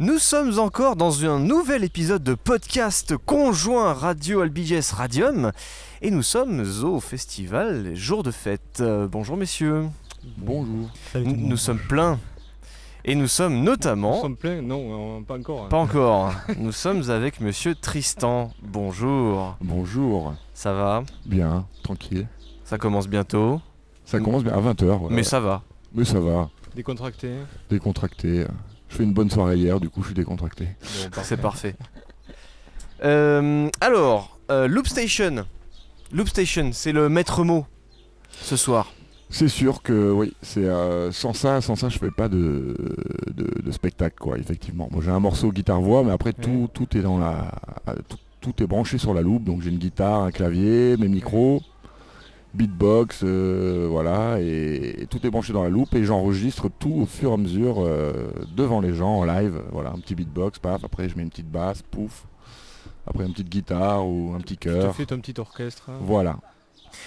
Nous sommes encore dans un nouvel épisode de podcast conjoint Radio Albiges Radium et nous sommes au festival Jour de fête. Euh, bonjour messieurs. Bonjour. Nous, nous sommes pleins. Et nous sommes notamment... Nous sommes pleins Non, euh, pas encore. hein. Pas encore. nous sommes avec monsieur Tristan. Bonjour. Bonjour, Ça va? Bien, tranquille. Ça commence bientôt? Ça commence bien à 20h. Mais ça va. Mais ça va, Décontracté. décontracté. Je fais une bonne soirée hier, du coup je suis décontracté. Bon. C'est parfait. Euh, alors, euh, Loop Station. Loop Station, c'est le maître mot ce soir. C'est sûr que oui, c'est euh, sans ça, sans ça je fais pas de, de, de spectacle quoi, effectivement. Moi j'ai un morceau guitare-voix, mais après tout, tout est dans la. Tout, tout est branché sur la loupe, donc j'ai une guitare, un clavier, mes micros, beatbox, euh, voilà, et, et tout est branché dans la loupe et j'enregistre tout au fur et à mesure euh, devant les gens en live. Voilà, un petit beatbox, paf, après je mets une petite basse, pouf, après une petite guitare ou un petit Tu te chœur. fais ton petit orchestre. hein. Voilà.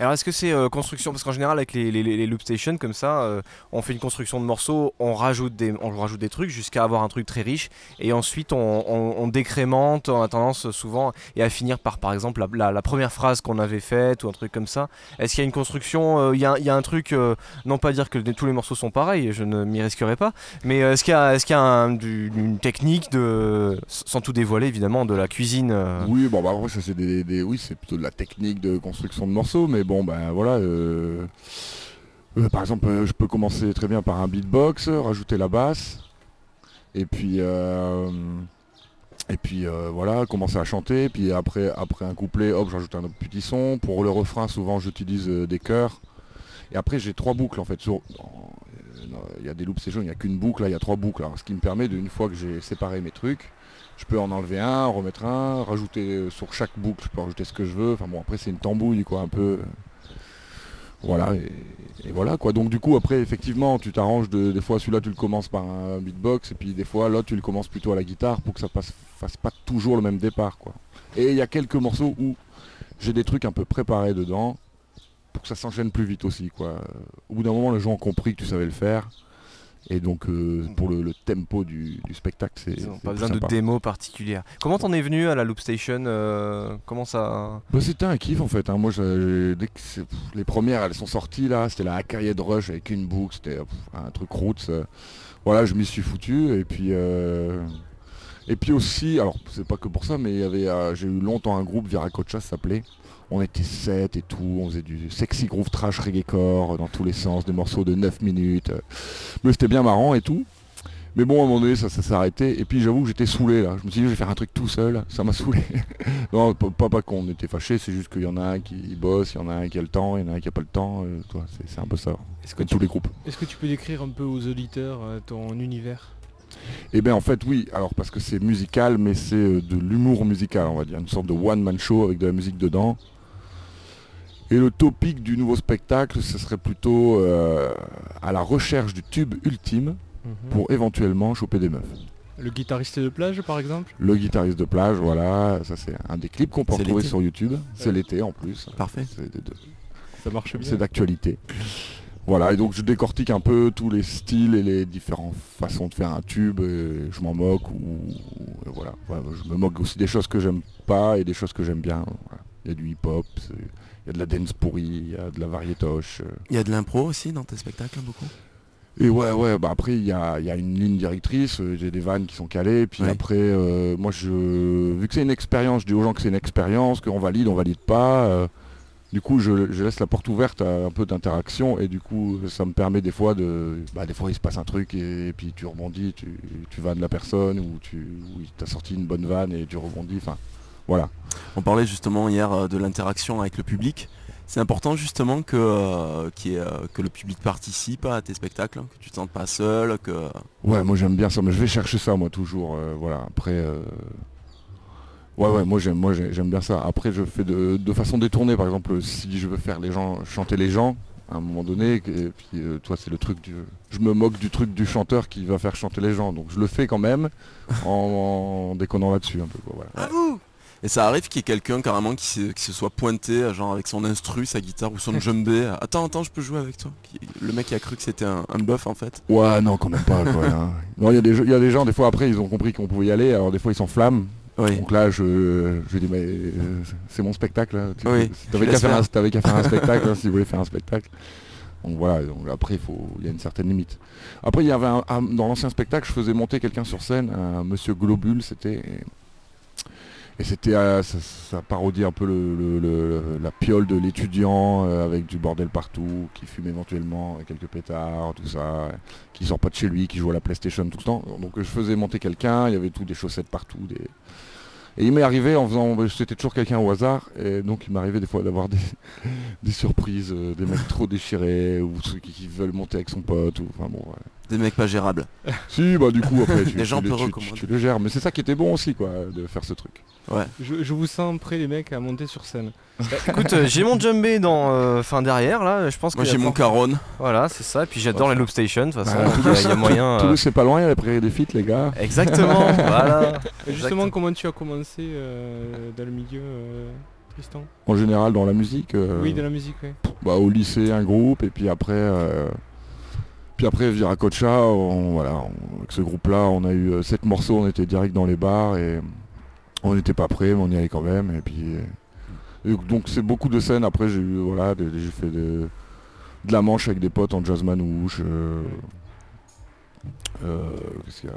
Alors est-ce que c'est euh, construction? Parce qu'en général avec les, loop stations comme ça, euh, on fait une construction de morceaux, on rajoute des, on rajoute des trucs jusqu'à avoir un truc très riche. Et ensuite on, décrémente, on a tendance souvent et à finir par par exemple la, première phrase qu'on avait faite ou un truc comme ça. Est-ce qu'il y a une construction euh, Il y, a, un truc, euh, non pas dire que tous les morceaux sont pareils, je ne m'y risquerai pas, mais euh, est-ce qu'il y a, est-ce qu'il y a une technique de, sans tout dévoiler évidemment, de la cuisine euh, Oui, bon, bah, après, ça, c'est des, des- oui, c'est plutôt de la technique de construction de morceaux, mais bon, ben voilà. euh, euh, par exemple, euh, je peux commencer très bien par un beatbox, rajouter la basse, et puis, et puis voilà, commencer à chanter, puis après, après un couplet, hop, j'ajoute un petit son. Pour le refrain, souvent, j'utilise des chœurs. Et après, j'ai trois boucles en fait. sur- Il y a des loops sessions, il n'y a qu'une boucle, là, il y a trois boucles. Ce qui me permet, de, une fois que j'ai séparé mes trucs, je peux en enlever un, en remettre un, rajouter euh, sur chaque boucle, je peux rajouter ce que je veux. Enfin bon, après c'est une tambouille quoi, un peu. Voilà, et, voilà quoi. Donc du coup après effectivement tu t'arranges de, des fois celui-là tu le commences par un beatbox et puis des fois l'autre tu le commences plutôt à la guitare pour que ça passe, fasse pas toujours le même départ quoi. Et il y a quelques morceaux où j'ai des trucs un peu préparés dedans pour que ça s'enchaîne plus vite aussi quoi. Au bout d'un moment les gens ont compris que tu savais le faire. Et donc euh, pour le, le tempo du, du spectacle c'est... Ils n'ont pas besoin de démo particulière. Comment t'en es venu à la Loop Station euh, Comment ça Bah, c'était un kiff en fait. hein. Moi, dès que pff, les premières, elles sont sorties là. C'était la Acaried Rush avec une boucle. C'était un truc roots. Voilà, je m'y suis foutu. Et puis, euh, et puis aussi, alors c'est pas que pour ça, mais il y avait, euh, j'ai eu longtemps un groupe Viracocha, s'appelait. On était 7 et tout. On faisait du sexy groove trash reggae-core dans tous les sens, des morceaux de 9 minutes. euh. Mais c'était bien marrant et tout. Mais bon, à un moment donné, ça, ça s'est arrêté. Et puis j'avoue que j'étais saoulé là. Je me suis dit, je vais faire un truc tout seul. Ça m'a saoulé. non, pas, pas, qu'on était fâchés, c'est juste qu'il y en a un qui bosse, il y en a un qui a le temps, il y en a un qui a pas le temps. euh, c'est, un peu ça. Est-ce que, tous les groupes. est-ce que tu peux décrire un peu aux auditeurs euh, ton univers? Et bien en fait, oui. Alors parce que c'est musical, mais c'est euh, de l'humour musical, on va dire. Une sorte de one-man show avec de la musique dedans. Et le topic du nouveau spectacle, ce serait plutôt euh, à la recherche du tube ultime pour éventuellement choper des meufs. Le guitariste de plage par exemple? Le guitariste de plage, voilà, ça c'est un des clips qu'on peut retrouver sur YouTube. C'est l'été en plus. Parfait. C'est de- de- Ça marche bien. c'est d'actualité. Voilà, et donc je décortique un peu tous les styles et les différentes façons de faire un tube, et je m'en moque, ou, et voilà. Je me moque aussi des choses que j'aime pas et des choses que j'aime bien. voilà. Il y a du hip-hop, il y a de la dance pourrie, il y a de la variétoche. euh. Il y a de l'impro aussi dans tes spectacles, hein, beaucoup? Et ouais, ouais, bah après il y a, il y a une ligne directrice, euh, j'ai des vannes qui sont calées, puis Ouais. après, euh, moi je, vu que c'est une expérience, je dis aux gens que c'est une expérience, qu'on valide, on valide pas. euh, du coup, je, je laisse la porte ouverte à un peu d'interaction et du coup, ça me permet des fois de, bah, des fois il se passe un truc et, et puis tu rebondis, tu, tu vannes la personne ou tu, t'as sorti une bonne vanne et tu rebondis. Enfin, voilà. On parlait justement hier euh, de l'interaction avec le public. C'est important justement que, euh, ait, euh, que le public participe à tes spectacles, que tu te sentes pas seul, que... Ouais, moi j'aime bien ça, mais je vais chercher ça moi toujours. euh, voilà, après. Ouais, ouais, moi j'aime, moi j'ai- j'aime bien ça. Après, je fais de, de façon détournée, par exemple, si je veux faire les gens chanter les gens, à un moment donné, et puis euh, toi c'est le truc du, je me moque du truc du chanteur qui va faire chanter les gens, donc je le fais quand même en, en déconnant là-dessus un peu. Quoi, voilà. À vous Et ça arrive qu'il y ait quelqu'un carrément qui, se- qui se soit pointé, euh, genre avec son instru, sa guitare ou son djembé. Attends, attends, je peux jouer avec toi? Le mec a cru que c'était un, un buff en fait. Ouais, non, quand même pas. quoi, hein. Non, il y, a des gens- il y a des gens, des fois après, ils ont compris qu'on pouvait y aller, alors des fois ils s'enflamment. Oui. Donc là, je, je dis, mais euh, c'est mon spectacle. Là. Tu- Oui, T'avais qu'à faire, un- faire spectacle hein, si vous voulez faire un spectacle. Donc voilà, donc après, il y a une certaine limite. Après, il y avait un- un- dans l'ancien spectacle, je faisais monter quelqu'un sur scène, un monsieur Globule, c'était. Et c'était, euh, ça, parodie un peu la piole de l'étudiant euh, avec du bordel partout, qui fume éventuellement quelques pétards, tout ça, qui sort pas de chez lui, qui joue à la PlayStation tout le temps. Donc je faisais monter quelqu'un, il y avait tout, des chaussettes partout, des, et il m'est arrivé en faisant, c'était toujours quelqu'un au hasard, et donc il m'arrivait des fois d'avoir des, des surprises, euh, des mecs trop déchirés, ou ceux qui, qui veulent monter avec son pote, ou enfin bon. ouais. Des mecs pas gérables. Si, bah du coup après tu, Les gens tu, peuvent tu- recommander. tu le gères, mais c'est ça qui était bon aussi quoi, de faire ce truc. Ouais. Je, je vous sens prêt les mecs à monter sur scène. Écoute, euh, j'ai mon djembé dans, euh, fin derrière là. Je pense que Moi j'ai mon caron. Voilà, c'est ça. Et puis j'adore les loop stations. De toute façon, il y a- il y, a moyen. euh, Toulouse c'est pas loin, il y a la prairie des feats les gars. Exactement. voilà. Et justement, Exactement. comment tu as commencé euh, dans le milieu, euh, Tristan En général dans la musique, euh, Oui, dans la musique, oui. bah, au lycée un groupe, et puis après... puis après Viracocha, on, voilà, on- avec ce groupe-là, on a eu sept morceaux, on était direct dans les bars et on n'était pas prêts, mais on y allait quand même. Et puis et donc c'est beaucoup de scènes. Après j'ai eu voilà, j'ai fait de, de la manche avec des potes en jazz manouche. euh, euh, y a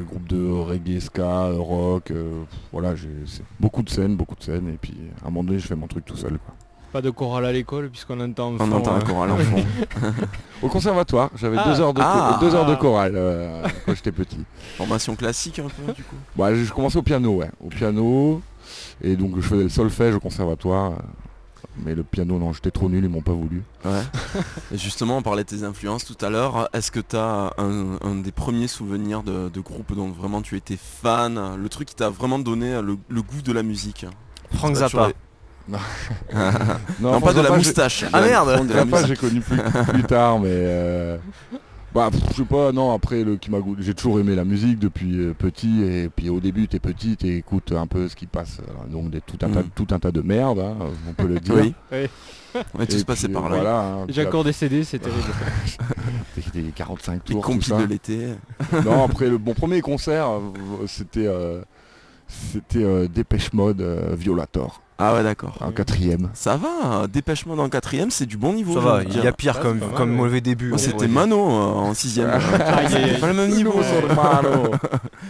eu groupes de reggae, ska, rock. euh, voilà, j'ai c'est beaucoup de scènes, beaucoup de scènes. Et puis à un moment donné, je fais mon truc tout seul. quoi. Pas de chorale à l'école, puisqu'on entend. en On entend un euh, choral en fond. Au conservatoire, j'avais Ah, deux heures de, ah. deux heures de chorale euh, quand j'étais petit. Formation classique un peu du coup. Bon, je commençais au piano, ouais. Au piano. Et donc je faisais le solfège au conservatoire. Mais le piano, non, j'étais trop nul, ils m'ont pas voulu. Ouais. Et justement, on parlait de tes influences tout à l'heure. Est-ce que tu as un, un des premiers souvenirs de, de groupe dont vraiment tu étais fan? Le truc qui t'a vraiment donné le, le goût de la musique? Frank Zappa. toujours- Non, Non, pas de la moustache. Ah, merde Franck de la Zappa, moustache. j'ai connu plus, plus tard, mais... euh, Bah, pff, je sais pas, non, après, le qui m'a j'ai toujours aimé la musique depuis euh, petit, et puis au début, t'es petit, t'écoutes un peu ce qui passe, donc des, tout, un tas, Mm. tout un tas de merde, hein, on peut le dire. Oui, Ouais. on est tous passés par là. Voilà, hein, puis J'accorde des CD, c'est terrible. c'était les 45 Les tours, compiles ça. de l'été. non, après le bon premier concert, euh, c'était euh, c'était euh, Dépêche Mode euh, Violator Ah ouais d'accord. en quatrième. Ça va, dépêchement dans le quatrième, c'est du bon niveau. Ça va, il y a pire Ah, comme, mal, comme ouais. mauvais début. C'était. Mano euh, en sixième. Aïe. pas le même niveau. Sormano.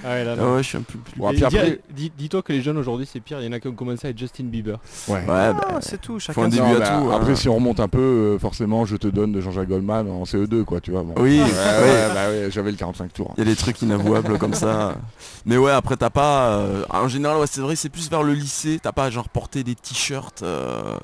Ah ouais, là, Ah ouais, je suis un peu plus. Bon, après- dis- Dis-toi que les jeunes aujourd'hui c'est pire, il y en a qui ont commencé à être Justin Bieber. Ouais. Ouais, bah, Ah, c'est tout, chacun. un début Non, à bah, tout. après hein. si on remonte un peu, euh, forcément je te donne de Jean-Jacques Goldman en CE2 quoi, tu vois. bon. Oui, bah ouais, j'avais le 45 tours. Il y a des trucs inavouables comme ça. Mais ouais, après t'as pas. euh, en général, ouais, c'est vrai, c'est plus vers le lycée. T'as pas genre porté des t-shirts euh,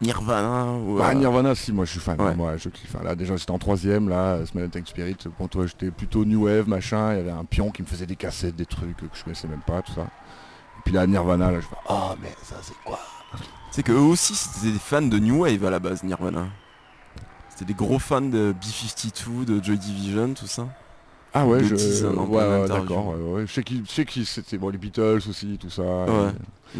Nirvana ou. Bah, euh, Nirvana si moi je suis fan, Ouais. moi je kiffe. Là déjà j'étais en troisième là, Smell and Tank Spirit, bon toi j'étais plutôt New Wave machin, il y avait un pion qui me faisait des cassettes, des trucs que je connaissais même pas, tout ça. Et puis là Nirvana là je fais oh mais ça c'est quoi? C'est que eux aussi c'était des fans de New Wave à la base, Nirvana. C'était des gros fans de B52, de Joy Division, tout ça. Ah ouais, je... 10 ans en ouais, d'accord. ouais, ouais. Je sais qui, c'était bon, les Beatles aussi, tout ça. Ouais.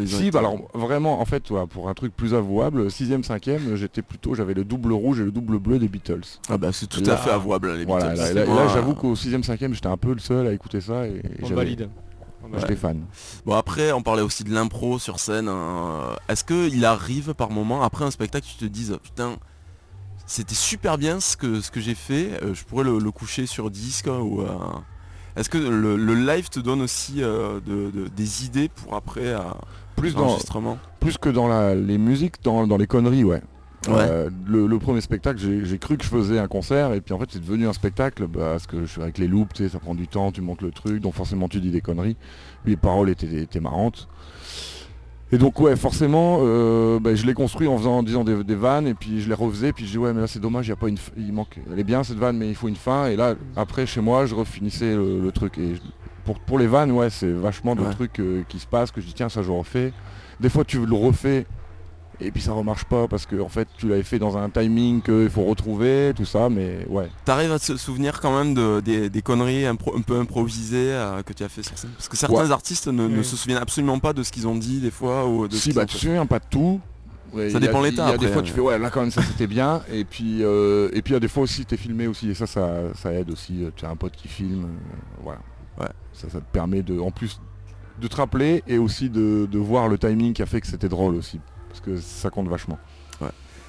Et- Si, bah alors vraiment, en fait, ouais, pour un truc plus avouable, 6ème, 5ème, j'étais plutôt, j'avais le double rouge et le double bleu des Beatles. Ah bah c'est tout Là- à fait avouable les Voilà, Beatles. là, j'avoue qu'au 6ème, 5ème, j'étais un peu le seul à écouter ça et, et On j'avais- valide. On valide. j'étais fan. Bon après on parlait aussi de l'impro sur scène. hein. Est-ce qu'il arrive par moment, après un spectacle, tu te dises putain c'était super bien ce que, ce que j'ai fait, euh, je pourrais le, le coucher sur disque ou euh, est-ce que le, le live te donne aussi euh, de- de- des idées pour après euh, Plus, l'enregistrement? plus que dans la- les musiques, dans, dans les conneries, ouais. Ouais. Euh, le, le premier spectacle, j'ai cru que je faisais un concert et puis en fait c'est devenu un spectacle bah, parce que je suis avec les loops, ça prend du temps, tu montes le truc, donc forcément tu dis des conneries. Les paroles étaient, étaient marrantes. Et donc ouais, forcément, euh, bah, je l'ai construit en faisant, en disant des, des vannes et puis je les refaisais, puis je dis ouais mais là c'est dommage, il y a pas une, il manque, elle est bien cette vanne mais il faut une fin. Et là après chez moi, je refinissais le, le truc et je- pour, pour les vannes, ouais, c'est vachement de Ouais. trucs euh, qui se passent que je dis tiens ça je refais. Des fois tu le refais et puis ça remarche pas parce que en fait tu l'avais fait dans un timing qu'il faut retrouver, tout ça, mais ouais. T'arrives à te souvenir quand même de, des, des conneries impro- un peu improvisées euh, que tu as fait sur scène? Parce que certains artistes ne, ne Oui. se souviennent absolument pas de ce qu'ils ont dit des fois ou de Si bah tu te souviens pas de tout. Ouais, Ça il y a- dépend l'état, y a des fois hein. tu fais ouais là quand même ça c'était bien et puis euh, et puis il y a des fois aussi t'es filmé aussi et ça ça, ça aide aussi. Tu as un pote qui filme, euh, voilà. Ouais. Ça, ça te permet de en plus de te rappeler et aussi de, de voir le timing qui a fait que c'était drôle aussi. Parce que ça compte vachement.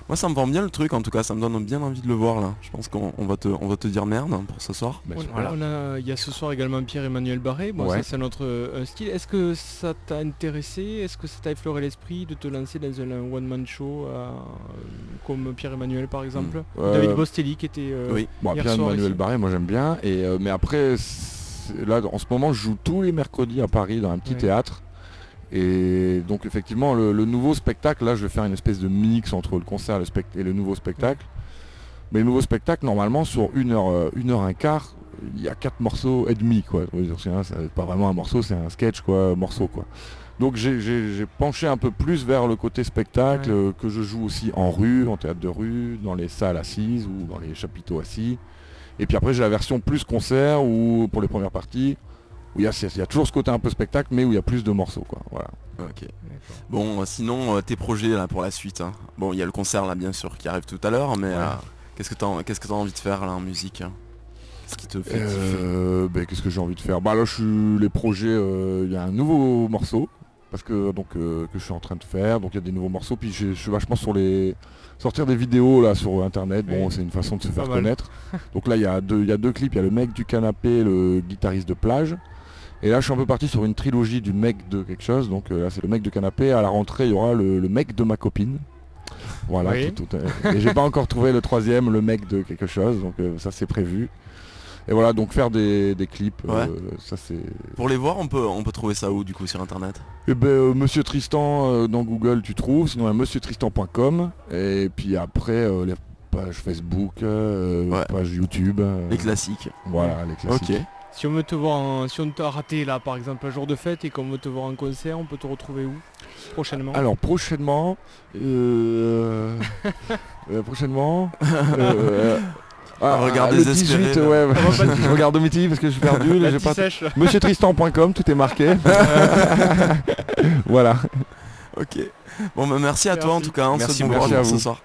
Moi ça me vend bien le truc en tout cas, ça me donne bien envie de le voir là. Je pense qu'on on va, te, on va te dire merde hein, pour ce soir. Bah, On- super. on a- Il y a ce soir également Pierre-Emmanuel Barré, bon, Ouais. ça c'est notre euh, style. Est-ce que ça t'a intéressé? Est-ce que ça t'a effleuré l'esprit de te lancer dans un, one-man show euh, comme Pierre-Emmanuel par exemple? Euh, David Bostelli qui était... euh, Oui. Bon, Hier Pierre soir, Emmanuel ici. Barré, moi j'aime bien. Et, euh, mais après, là en ce moment, je joue tous les mercredis à Paris dans un petit Ouais. théâtre. Et donc effectivement, le, le nouveau spectacle, là je vais faire une espèce de mix entre le concert et le, et le nouveau spectacle. Mais le nouveau spectacle, normalement, sur une heure, euh, une heure un quart, il y a quatre morceaux et demi. Quoi. C'est pas vraiment un morceau, c'est un sketch, quoi, morceau. Quoi. Donc j'ai- penché un peu plus vers le côté spectacle, Ouais. euh, que je joue aussi en rue, en théâtre de rue, dans les salles assises ou dans les chapiteaux assis. Et puis après j'ai la version plus concert ou pour les premières parties, où il y, a- il y a toujours ce côté un peu spectacle, mais où il y a plus de morceaux. Quoi. Voilà. Ok. Bon euh, sinon euh, tes projets là pour la suite. hein. Bon il y a le concert là bien sûr qui arrive tout à l'heure, mais Ouais. euh, qu'est-ce que t'as qu'est-ce que t'as envie de faire là en musique hein? Qu'est-ce qui te fait Euh, ben, Qu'est-ce que j'ai envie de faire? Bah là je suis les projets, euh, il y a un nouveau morceau parce que donc euh, que je suis en train de faire, donc il y a des nouveaux morceaux, puis je suis vachement sur les sortir des vidéos là sur internet, bon Oui. c'est une façon de se faire mal. connaître. donc là il y a deux il y a deux clips, il y a le mec du canapé, le guitariste de plage. Et là je suis un peu parti sur une trilogie du mec de quelque chose, donc euh, là c'est le mec de canapé, à la rentrée il y aura le, le mec de ma copine. Voilà, Oui. tout- tout, euh, et j'ai pas encore trouvé le troisième, le mec de quelque chose, donc euh, ça c'est prévu. Et voilà, donc faire des, des clips, euh, ça c'est... Pour les voir on peut on peut trouver ça où du coup sur internet? Eh ben, euh, Monsieur Tristan euh, dans Google tu trouves, sinon à monsieurtristan.com et puis après euh, les pages Facebook, euh, Ouais. page YouTube, euh, Les classiques. voilà les classiques. Ok. Si on veut te voir, en- si on t'a raté là par exemple un jour de fête et qu'on veut te voir en concert, on peut te retrouver où prochainement? Alors prochainement, euh, euh, prochainement, euh, ah, Regard le désespéré, 18, là. ouais, je regarde au parce que je suis perdu, La j'ai pas... sèche. Monsieurtristan.com, tout est marqué. voilà. Ok. Bon bah merci à toi en tout cas. Te Merci, bon merci à pour ce vous. soir.